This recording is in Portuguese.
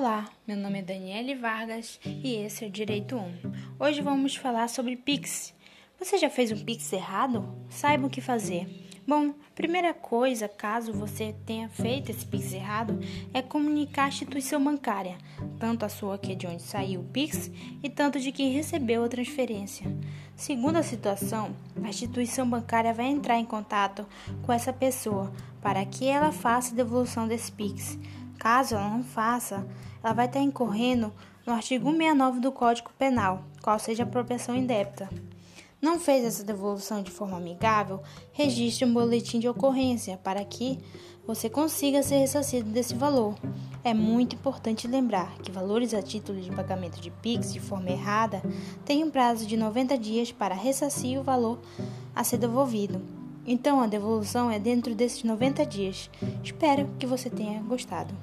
Olá, meu nome é Daniele Vargas e esse é o Direito 1. Hoje vamos falar sobre Pix. Você já fez um Pix errado? Saiba o que fazer. Bom, primeira coisa, caso você tenha feito esse Pix errado, é comunicar a instituição bancária, tanto a sua que é de onde saiu o Pix e tanto de quem recebeu a transferência. Segunda situação, a instituição bancária vai entrar em contato com essa pessoa para que ela faça a devolução desse Pix. Caso ela não faça, ela vai estar incorrendo no artigo 169 do Código Penal, qual seja a apropriação indébita. Não fez essa devolução de forma amigável? Registre um boletim de ocorrência para que você consiga ser ressarcido desse valor. É muito importante lembrar que valores a título de pagamento de PIX de forma errada têm um prazo de 90 dias para ressarcir o valor a ser devolvido. Então, a devolução é dentro desses 90 dias. Espero que você tenha gostado.